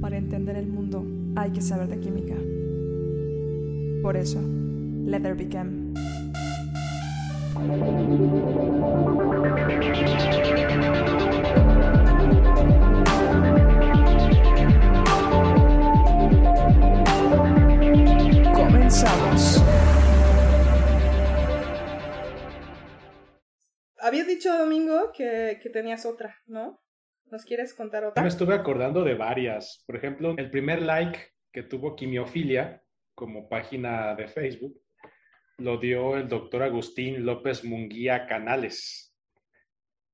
Para entender el mundo hay que saber de química. Por eso, Leather Became. Comenzamos. Habías dicho, Domingo, que, que tenías otra, ¿no? ¿Nos quieres contar otra? Me estuve acordando de varias. Por ejemplo, el primer like que tuvo Quimiofilia como página de Facebook lo dio el doctor Agustín López Munguía Canales.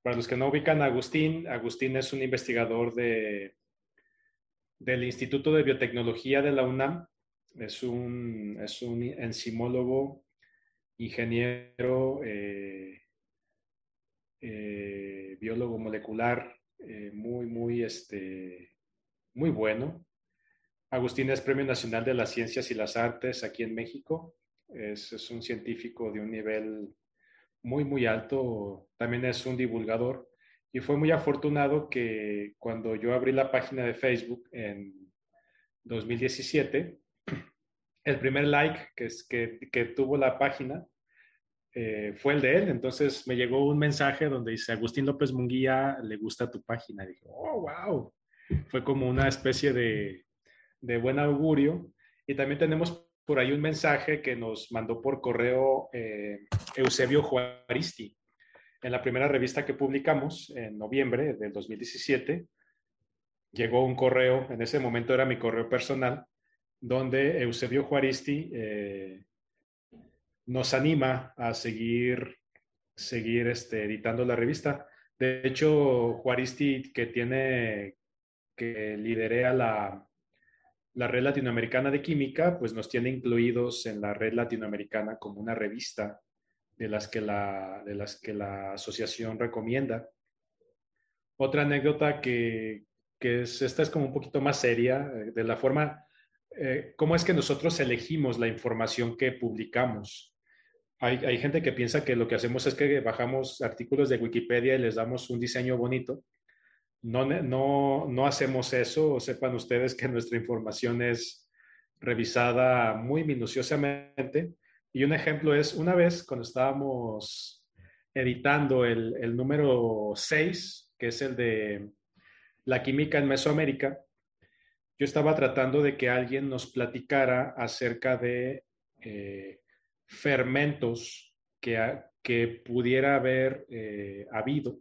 Para los que no ubican a Agustín, Agustín es un investigador de, del Instituto de Biotecnología de la UNAM. Es un, es un enzimólogo, ingeniero, eh, eh, biólogo molecular eh, muy, muy, este, muy bueno. Agustín es Premio Nacional de las Ciencias y las Artes aquí en México. Es, es, un científico de un nivel muy, muy alto. También es un divulgador. Y fue muy afortunado que cuando yo abrí la página de Facebook en 2017, el primer like que, que, que tuvo la página eh, fue el de él. Entonces me llegó un mensaje donde dice, Agustín López Munguía, le gusta tu página. Y dije, oh, wow. Fue como una especie de, de, buen augurio. Y también tenemos por ahí un mensaje que nos mandó por correo eh, Eusebio Juaristi. En la primera revista que publicamos en noviembre del 2017, llegó un correo, en ese momento era mi correo personal, donde Eusebio Juaristi eh, nos anima a seguir, seguir este, editando la revista. De hecho, Juaristi, que tiene, que liderea la, la red latinoamericana de química, pues nos tiene incluidos en la red latinoamericana como una revista de las que la, de las que la asociación recomienda. Otra anécdota que, que es, esta es como un poquito más seria, eh, de la forma, eh, cómo es que nosotros elegimos la información que publicamos hay, gente que piensa que lo que hacemos es que bajamos artículos de Wikipedia y les damos un diseño bonito. No, no, no hacemos eso. Sepan ustedes que nuestra información es revisada muy minuciosamente. Y un ejemplo es una vez cuando estábamos editando el, el número 6, que es el de la química en Mesoamérica, yo estaba tratando de que alguien nos platicara acerca de eh, fermentos que, que pudiera haber eh, habido,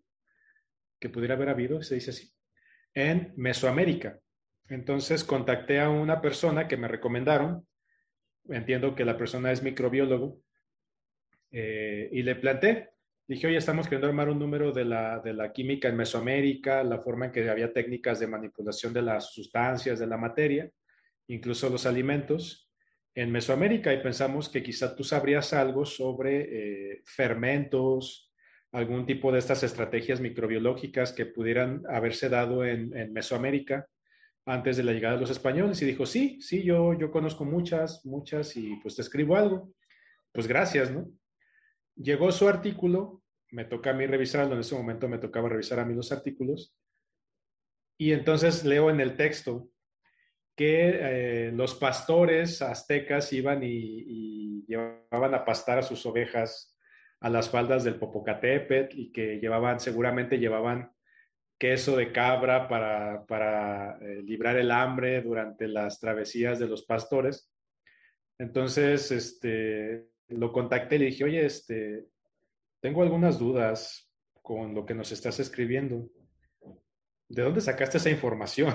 que pudiera haber habido, se dice así, en Mesoamérica. Entonces contacté a una persona que me recomendaron, entiendo que la persona es microbiólogo, eh, y le planteé, dije, oye, estamos queriendo armar un número de la, de la química en Mesoamérica, la forma en que había técnicas de manipulación de las sustancias, de la materia, incluso los alimentos, en Mesoamérica y pensamos que quizá tú sabrías algo sobre eh, fermentos, algún tipo de estas estrategias microbiológicas que pudieran haberse dado en, Mesoamérica antes de la llegada de los españoles. Y dijo, sí, sí, yo, yo conozco muchas, muchas y pues te escribo algo. Pues gracias, ¿no? Llegó su artículo, me toca a mí revisarlo, en ese momento me tocaba revisar a mí los artículos. Y entonces leo en el texto que eh, los pastores aztecas iban y, llevaban a pastar a sus ovejas a las faldas del Popocatépetl y que llevaban, seguramente llevaban queso de cabra para, para eh, librar el hambre durante las travesías de los pastores. Entonces, este, lo contacté y le dije, oye, este, tengo algunas dudas con lo que nos estás escribiendo. ¿De dónde sacaste esa información?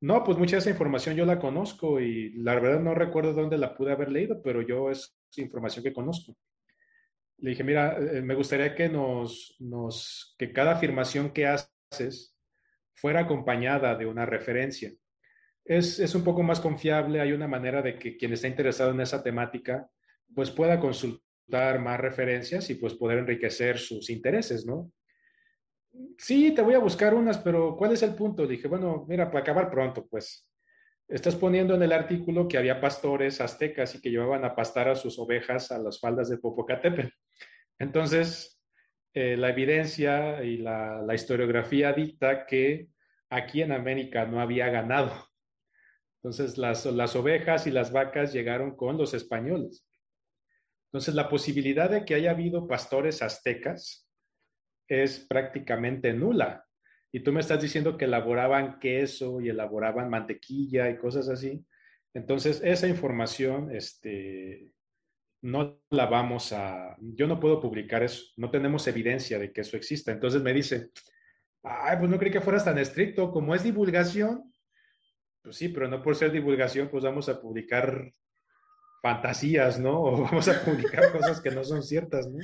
No, pues mucha de esa información yo la conozco y la verdad no recuerdo dónde la pude haber leído, pero yo es información que conozco. Le dije, mira, eh, me gustaría que nos, nos, que cada afirmación que haces fuera acompañada de una referencia. Es, es un poco más confiable, hay una manera de que quien está interesado en esa temática, pues pueda consultar más referencias y pues poder enriquecer sus intereses, ¿no? Sí, te voy a buscar unas, pero ¿cuál es el punto? Dije, bueno, mira, para acabar pronto, pues estás poniendo en el artículo que había pastores aztecas y que llevaban a pastar a sus ovejas a las faldas de Popocatépetl. Entonces, eh, la evidencia y la, la, historiografía dicta que aquí en América no había ganado. Entonces las, las ovejas y las vacas llegaron con los españoles. Entonces la posibilidad de que haya habido pastores aztecas es prácticamente nula. Y tú me estás diciendo que elaboraban queso y elaboraban mantequilla y cosas así. Entonces, esa información, este, no la vamos a, yo no puedo publicar eso, no tenemos evidencia de que eso exista. Entonces me dice, ay, pues no creí que fueras tan estricto, como es divulgación, pues sí, pero no por ser divulgación, pues vamos a publicar fantasías, ¿no? O vamos a publicar cosas que no son ciertas, ¿no?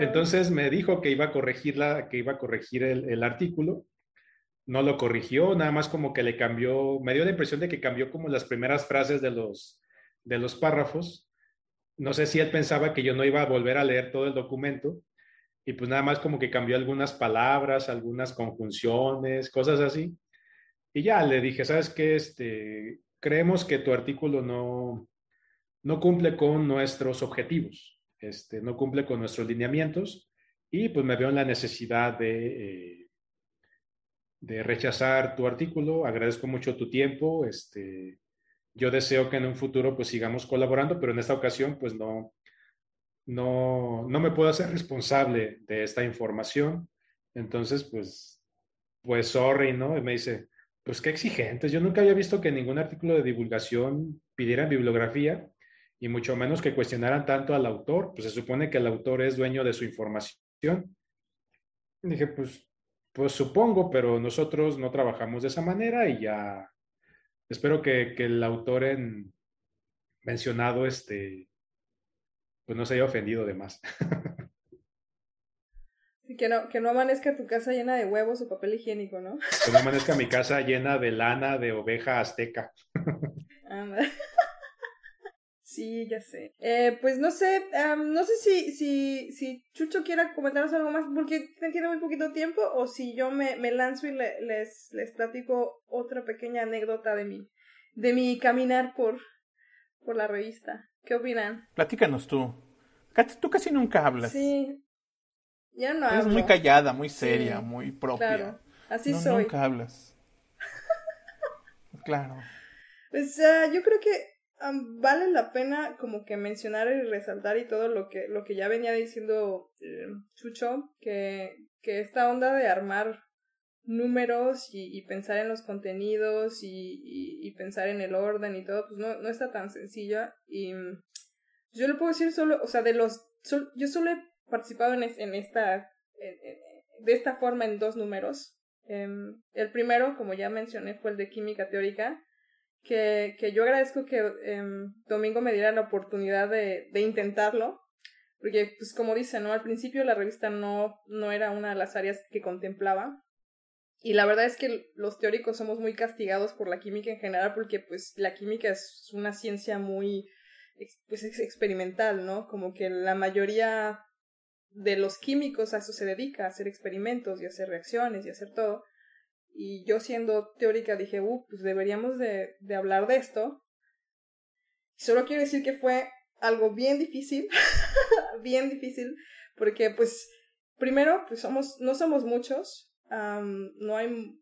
Entonces me dijo que iba a corregir, que iba a corregir el, el artículo no lo corrigió, nada más como que le cambió, me dio la impresión de que cambió como las primeras frases de los, de los párrafos. No sé si él pensaba que yo no iba a volver a leer todo el documento y pues nada más como que cambió algunas palabras, algunas conjunciones, cosas así. Y ya le dije, ¿sabes qué? Este, creemos que tu artículo no, no cumple con nuestros objetivos, este, no cumple con nuestros lineamientos y pues me veo en la necesidad de... Eh, de rechazar tu artículo. Agradezco mucho tu tiempo. Este, yo deseo que en un futuro pues sigamos colaborando, pero en esta ocasión pues no, no, no me puedo hacer responsable de esta información. Entonces pues, pues sorry, ¿no? Y me dice, pues qué exigentes. Yo nunca había visto que ningún artículo de divulgación pidiera bibliografía y mucho menos que cuestionaran tanto al autor. Pues se supone que el autor es dueño de su información. Y dije, pues pues supongo, pero nosotros no trabajamos de esa manera y ya espero que, el autor en mencionado este, pues no se haya ofendido de más. que no, que no amanezca tu casa llena de huevos o papel higiénico, ¿no? Que no amanezca mi casa llena de lana de oveja azteca. Sí, ya sé. Eh, pues no sé, no sé si, si, si Chucho quiera comentarnos algo más porque tiene muy poquito tiempo o si yo me, me lanzo y les, les platico otra pequeña anécdota de mi, de mi caminar por, por la revista. ¿Qué opinan? Platícanos tú. Tú casi nunca hablas. Sí. Ya no Eres muy callada, muy seria, muy propia. Claro, así soy. Nunca hablas. claro. Pues uh, yo creo que vale la pena como que mencionar y resaltar y todo lo que, lo que ya venía diciendo eh, Chucho, que, que esta onda de armar números y, pensar en los contenidos y, pensar en el orden y todo, pues no, no está tan sencilla. Y yo le puedo decir solo, o sea, de los, yo solo he participado en, en esta, de esta forma en dos números. Em, el primero, como ya mencioné, fue el de química teórica que, que yo agradezco que em, Domingo me diera la oportunidad de, de intentarlo, porque pues como dice, ¿no? Al principio la revista no, no era una de las áreas que contemplaba. Y la verdad es que los teóricos somos muy castigados por la química en general porque pues la química es una ciencia muy pues, experimental, ¿no? Como que la mayoría de los químicos a eso se dedica, a hacer experimentos y hacer reacciones y hacer todo. Y yo siendo teórica dije, uh, pues deberíamos de, de hablar de esto. Solo quiero decir que fue algo bien difícil, bien difícil, porque pues primero, pues somos, no somos muchos, no hay,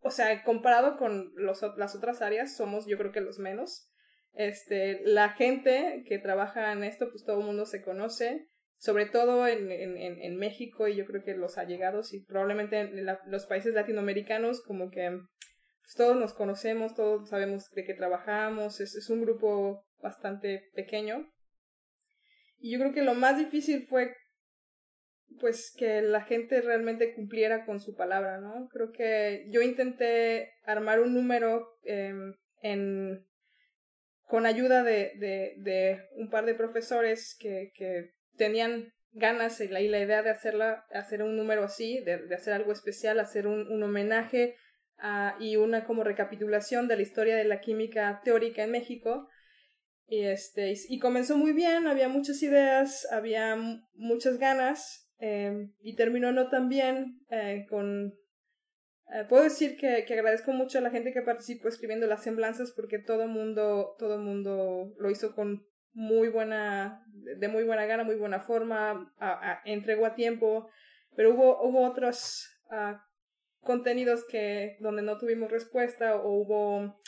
o sea, comparado con los, las otras áreas, somos yo creo que los menos. Este, la gente que trabaja en esto, pues todo el mundo se conoce, sobre todo en, en, en, México y yo creo que los allegados y probablemente en los países latinoamericanos como que pues, todos nos conocemos, todos sabemos de qué trabajamos, es, es un grupo bastante pequeño. Y yo creo que lo más difícil fue pues que la gente realmente cumpliera con su palabra, ¿no? Creo que yo intenté armar un número eh, en con ayuda de, de, de, un par de profesores que, que tenían ganas y la, idea de hacerla, hacer un número así, de, hacer algo especial, hacer un, homenaje a, y una como recapitulación de la historia de la química teórica en México. Y, este, y, comenzó muy bien, había muchas ideas, había muchas ganas eh, y terminó no tan bien eh, con... Eh, puedo decir que, que, agradezco mucho a la gente que participó escribiendo las semblanzas porque todo mundo, todo mundo lo hizo con muy buena, de muy buena gana, muy buena forma, entregó a tiempo, pero hubo, hubo otros ah, contenidos que donde no tuvimos respuesta o hubo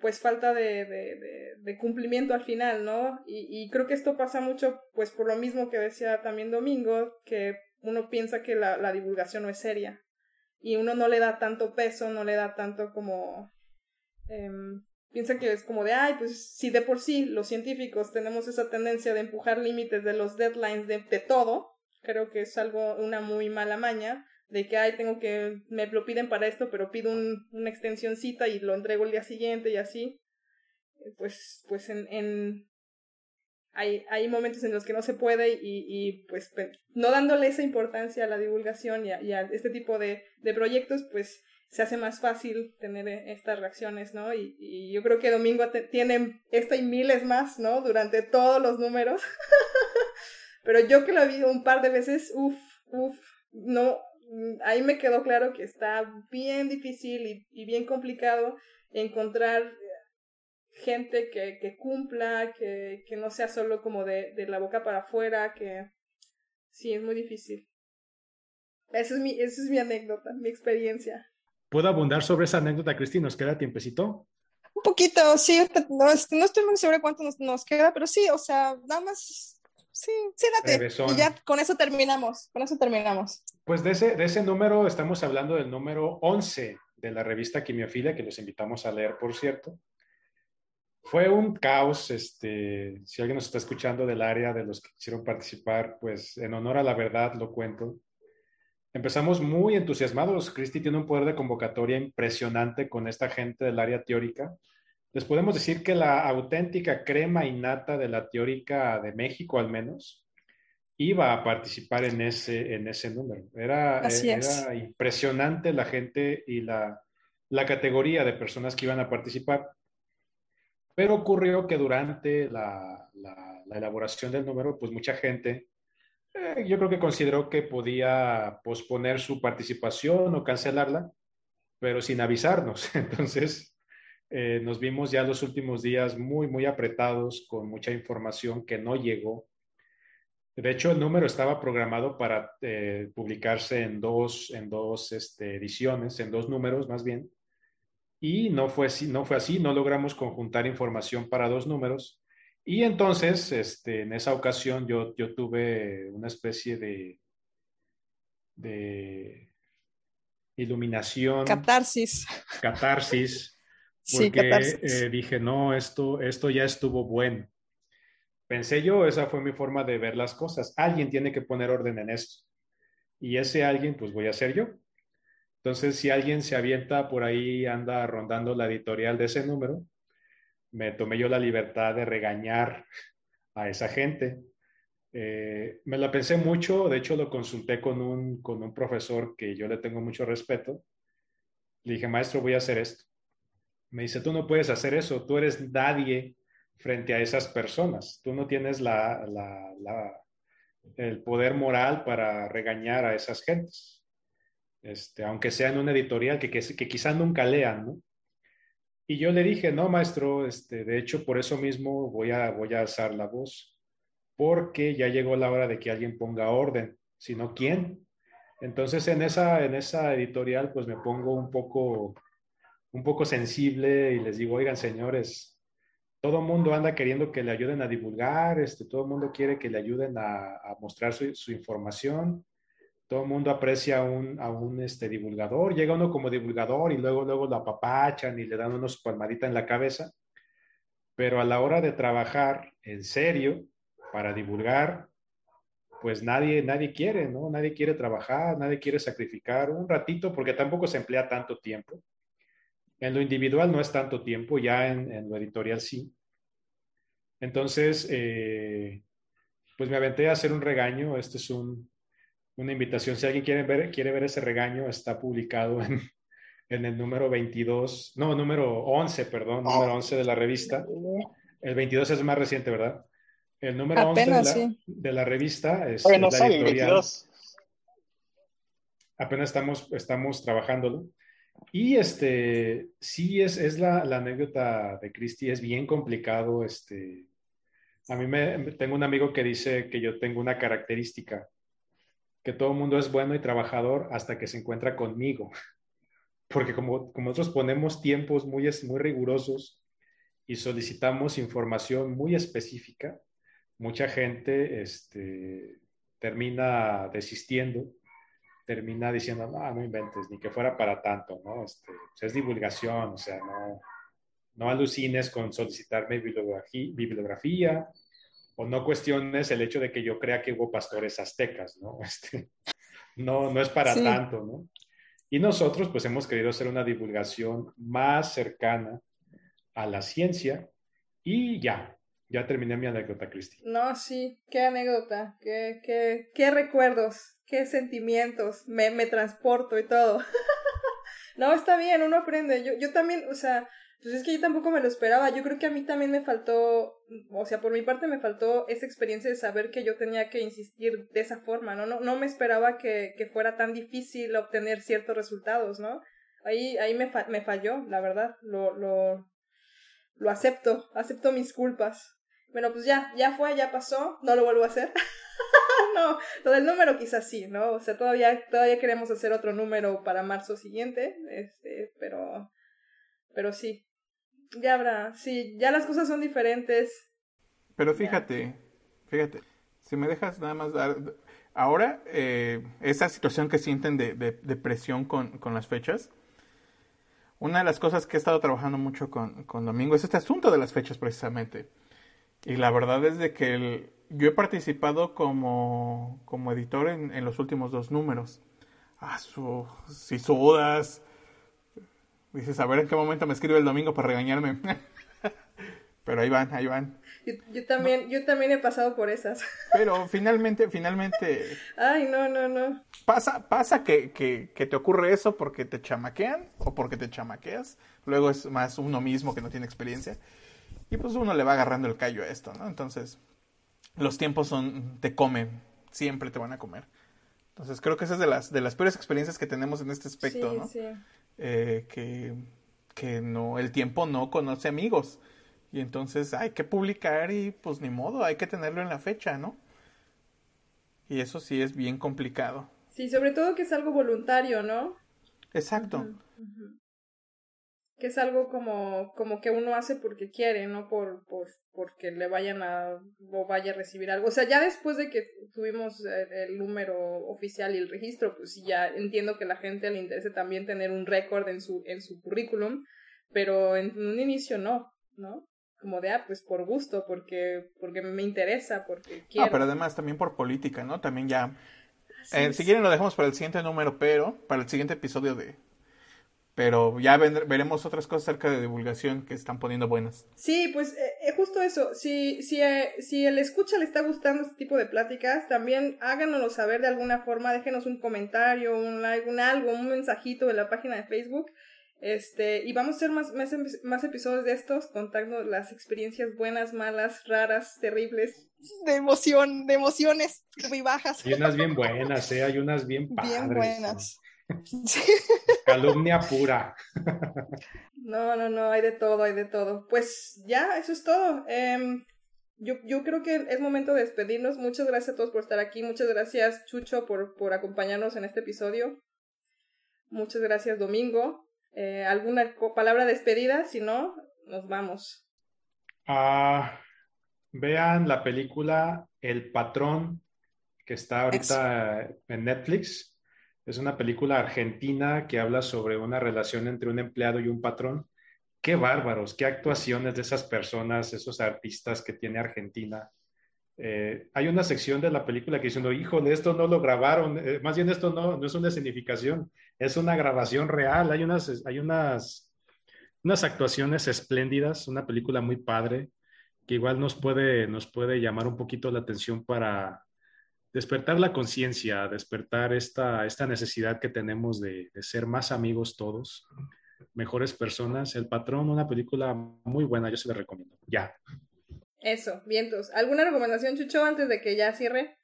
pues falta de, de, de, cumplimiento al final, ¿no? Y, y, creo que esto pasa mucho, pues por lo mismo que decía también Domingo, que uno piensa que la, la divulgación no es seria y uno no le da tanto peso, no le da tanto como... Eh, piensa que es como de, ay, pues si de por sí los científicos tenemos esa tendencia de empujar límites de los deadlines de, de todo, creo que es algo, una muy mala maña, de que, ay, tengo que, me lo piden para esto, pero pido un, una extensioncita y lo entrego el día siguiente y así. Eh, pues, pues en, en hay, hay momentos en los que no se puede y, y pues no dándole esa importancia a la divulgación y a, y a este tipo de, de proyectos, pues se hace más fácil tener eh, estas reacciones, ¿no? Y, y yo creo que Domingo tiene esta y miles más, ¿no? Durante todos los números. Pero yo que lo visto un par de veces, uff, uff, no, Mm, ahí me quedó claro que está bien difícil y, bien complicado encontrar eh, gente que, que cumpla, que, que, no sea solo como de, de, la boca para afuera, que sí, es muy difícil. Esa es mi, esa es mi anécdota, mi experiencia. ¿Puedo abundar sobre esa anécdota, Cristi? ¿Nos queda tiempecito? Un poquito, sí, no, no estoy muy segura cuánto nos, nos queda, pero sí, o sea, nada más sí, sí, date. Y ya con eso terminamos, con eso terminamos. Pues de ese, de ese número estamos hablando del número 11 de la revista Quimiofilia, que los invitamos a leer, por cierto. Fue un caos, este, si alguien nos está escuchando del área de los que quisieron participar, pues en honor a la verdad lo cuento. Empezamos muy entusiasmados. Cristi tiene un poder de convocatoria impresionante con esta gente del área teórica les podemos decir que la auténtica crema innata de la teórica de México, al menos, iba a participar en ese, en ese número. Era, era impresionante la gente y la, la, categoría de personas que iban a participar. Pero ocurrió que durante la, la, elaboración del número, pues mucha gente, eh, yo creo que consideró que podía posponer su participación o cancelarla, pero sin avisarnos. Entonces, eh, nos vimos ya los últimos días muy, muy apretados con mucha información que no llegó. De hecho, el número estaba programado para eh, publicarse en dos, en dos este, ediciones, en dos números más bien. Y no fue, no fue así, no logramos conjuntar información para dos números. Y entonces, este, en esa ocasión, yo, yo tuve una especie de, de iluminación. Catarsis. Catarsis porque eh, dije, no, esto, esto ya estuvo bueno. Pensé yo, esa fue mi forma de ver las cosas. Alguien tiene que poner orden en esto. Y ese alguien, pues voy a ser yo. Entonces, si alguien se avienta por ahí, anda rondando la editorial de ese número, me tomé yo la libertad de regañar a esa gente. Eh, me la pensé mucho, de hecho lo consulté con un, con un profesor que yo le tengo mucho respeto. Le dije, maestro, voy a hacer esto. Me dice, tú no puedes hacer eso, tú eres nadie frente a esas personas, tú no tienes la, el poder moral para regañar a esas gentes, este, aunque sea en una editorial que, que, quizás nunca lean, ¿no? Y yo le dije, no, maestro, este, de hecho, por eso mismo voy a, voy a alzar la voz, porque ya llegó la hora de que alguien ponga orden, sino quién. Entonces, en esa, en esa editorial, pues me pongo un poco un poco sensible y les digo, oigan, señores, todo el mundo anda queriendo que le ayuden a divulgar, este, todo el mundo quiere que le ayuden a, mostrar su, información, todo el mundo aprecia a un, a un este, divulgador, llega uno como divulgador y luego, luego lo apapachan y le dan unos palmadita en la cabeza, pero a la hora de trabajar en serio para divulgar, pues nadie, nadie quiere, ¿no? Nadie quiere trabajar, nadie quiere sacrificar un ratito porque tampoco se emplea tanto tiempo en lo individual no es tanto tiempo, ya en, lo editorial sí. Entonces, eh, pues me aventé a hacer un regaño. Este es una invitación. Si alguien quiere ver, quiere ver ese regaño, está publicado en, el número 22, no, número 11, perdón, número 11 de la revista. El 22 es más reciente, ¿verdad? El número 11 de la, revista es, la editorial. Apenas estamos, estamos trabajándolo. Y este, sí, es, es la, la anécdota de Christie, es bien complicado este, A mí me, tengo un amigo que dice que yo tengo una característica, que todo el mundo es bueno y trabajador hasta que se encuentra conmigo. Porque como, como nosotros ponemos tiempos muy, muy rigurosos y solicitamos información muy específica, mucha gente este, termina desistiendo, termina diciendo, no, no inventes, ni que fuera para tanto, ¿no? Este, es divulgación, o sea, no, no alucines con solicitarme bibliografía, bibliografía, o no cuestiones el hecho de que yo crea que hubo pastores aztecas, ¿no? Este, no, no es para tanto, ¿no? Y nosotros pues hemos querido hacer una divulgación más cercana a la ciencia y ya, ya terminé mi anécdota, Cristi. No, sí, qué anécdota, qué, qué, qué recuerdos, qué sentimientos, me, me transporto y todo. no, está bien, uno aprende. Yo, yo también, o sea, pues es que yo tampoco me lo esperaba. Yo creo que a mí también me faltó, o sea, por mi parte me faltó esa experiencia de saber que yo tenía que insistir de esa forma, ¿no? No, no me esperaba que, que fuera tan difícil obtener ciertos resultados, ¿no? Ahí, ahí me, me falló, la verdad. Lo, lo, lo acepto, acepto mis culpas. Bueno, pues ya, ya fue, ya pasó, no lo vuelvo a hacer. no, lo del número quizás sí, ¿no? O sea, todavía, todavía queremos hacer otro número para marzo siguiente, este, pero, pero sí, ya habrá, sí, ya las cosas son diferentes. Pero fíjate, fíjate, si me dejas nada más dar, ahora, eh, esa situación que sienten de, de, presión con, con, las fechas, una de las cosas que he estado trabajando mucho con, con Domingo es este asunto de las fechas precisamente. Y la verdad es de que yo he participado como, como editor en, en, los últimos dos números. Ah, su, si sudas, Dices, a ver en qué momento me escribe el domingo para regañarme. Pero ahí van, ahí van. Yo, también, yo también he pasado por esas. Pero finalmente, finalmente. Ay, no, no, no. Pasa, pasa que, que, que, te ocurre eso porque te chamaquean o porque te chamaqueas. Luego es más uno mismo que no tiene experiencia. Y pues uno le va agarrando el callo a esto, ¿no? Entonces, los tiempos son, te comen, siempre te van a comer. Entonces creo que esa es de las, de las peores experiencias que tenemos en este aspecto, ¿no? Sí. Eh, que, que no, el tiempo no conoce amigos. Y entonces hay que publicar y pues ni modo, hay que tenerlo en la fecha, ¿no? Y eso sí es bien complicado. Sí, sobre todo que es algo voluntario, ¿no? Exacto que es algo como, como que uno hace porque quiere, no por, por porque le vayan a o vaya a recibir algo. O sea, ya después de que tuvimos el, número oficial y el registro, pues ya entiendo que la gente le interese también tener un récord en su, en su currículum, pero en un inicio no, ¿no? Como de, ah, pues por gusto, porque, porque me interesa, porque quiero. Ah, pero además también por política, ¿no? También ya... Eh, si quieren lo dejamos para el siguiente número, pero para el siguiente episodio de, pero ya veremos otras cosas acerca de divulgación que están poniendo buenas. Sí, pues eh, eh justo eso. Si, si, eh, si el escucha le está gustando este tipo de pláticas, también háganoslo saber de alguna forma. Déjenos un comentario, un like, un algo, un mensajito en la página de Facebook. Este, y vamos a hacer más, más, más episodios de estos, contando las experiencias buenas, malas, raras, terribles. De emoción, de emociones muy bajas. Hay unas bien buenas, ¿eh? Hay unas bien padres. Bien buenas. Calumnia pura. No, no, no, hay de todo, hay de todo. Pues ya, eso es todo. Em, yo, yo creo que es momento de despedirnos. Muchas gracias a todos por estar aquí. Muchas gracias, Chucho, por, por acompañarnos en este episodio. Muchas gracias, Domingo. Eh, ¿Alguna palabra de despedida? Si no, nos vamos. Ah, vean la película El Patrón, que está ahorita en Netflix. Es una película argentina que habla sobre una relación entre un empleado y un patrón. Qué bárbaros, qué actuaciones de esas personas, esos artistas que tiene Argentina. Eh, hay una sección de la película que diciendo, híjole, esto no lo grabaron, eh, más bien esto no, no es una escenificación, es una grabación real. Hay unas, hay unas, unas actuaciones espléndidas, una película muy padre que igual nos puede, nos puede llamar un poquito la atención para, despertar la conciencia, despertar esta, esta necesidad que tenemos de, ser más amigos todos, mejores personas. El Patrón, una película muy buena, yo se la recomiendo. Ya. Eso, vientos. ¿Alguna recomendación, Chucho, antes de que ya cierre?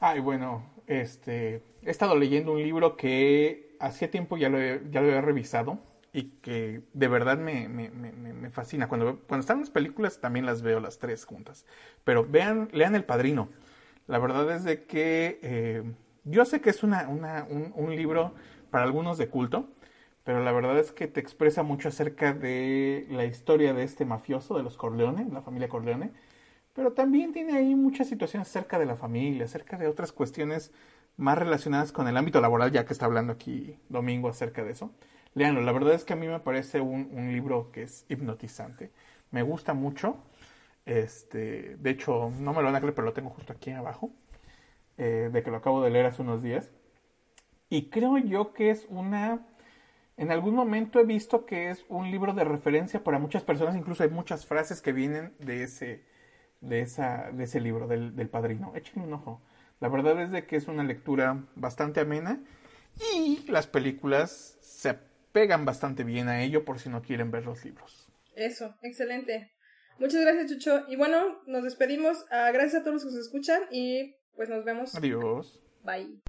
Ay, bueno, este, he estado leyendo un libro que hacía tiempo ya lo, ya lo había revisado, y que de verdad me, me, me, me fascina. Cuando, cuando están las películas también las veo las tres juntas. Pero vean, lean El Padrino. La verdad es de que eh, yo sé que es una, una, un, un libro para algunos de culto, pero la verdad es que te expresa mucho acerca de la historia de este mafioso, de los Corleone, la familia Corleone, pero también tiene ahí muchas situaciones acerca de la familia, acerca de otras cuestiones más relacionadas con el ámbito laboral, ya que está hablando aquí Domingo acerca de eso. Leanlo, la verdad es que a mí me parece un, un libro que es hipnotizante. Me gusta mucho. Este, de hecho, no me lo van a creer, pero lo tengo justo aquí abajo. Eh, de que lo acabo de leer hace unos días. Y creo yo que es una... En algún momento he visto que es un libro de referencia para muchas personas, incluso hay muchas frases que vienen de ese, de esa, de ese libro, del, del padrino. Échenle un ojo. La verdad es de que es una lectura bastante amena y las películas se pegan bastante bien a ello por si no quieren ver los libros. Eso, excelente. Muchas gracias, Chucho. Y bueno, nos despedimos. Ah, gracias a todos los que nos escuchan y pues nos vemos. Adiós. Bye.